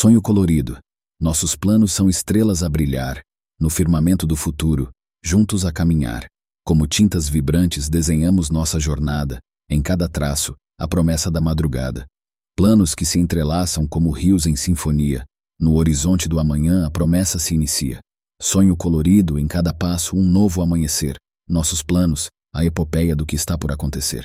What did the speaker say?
Sonho colorido. Nossos planos são estrelas a brilhar, no firmamento do futuro, juntos a caminhar. Como tintas vibrantes desenhamos nossa jornada, em cada traço, a promessa da madrugada. Planos que se entrelaçam como rios em sinfonia, no horizonte do amanhã a promessa se inicia. Sonho colorido, em cada passo um novo amanhecer. Nossos planos, a epopeia do que está por acontecer.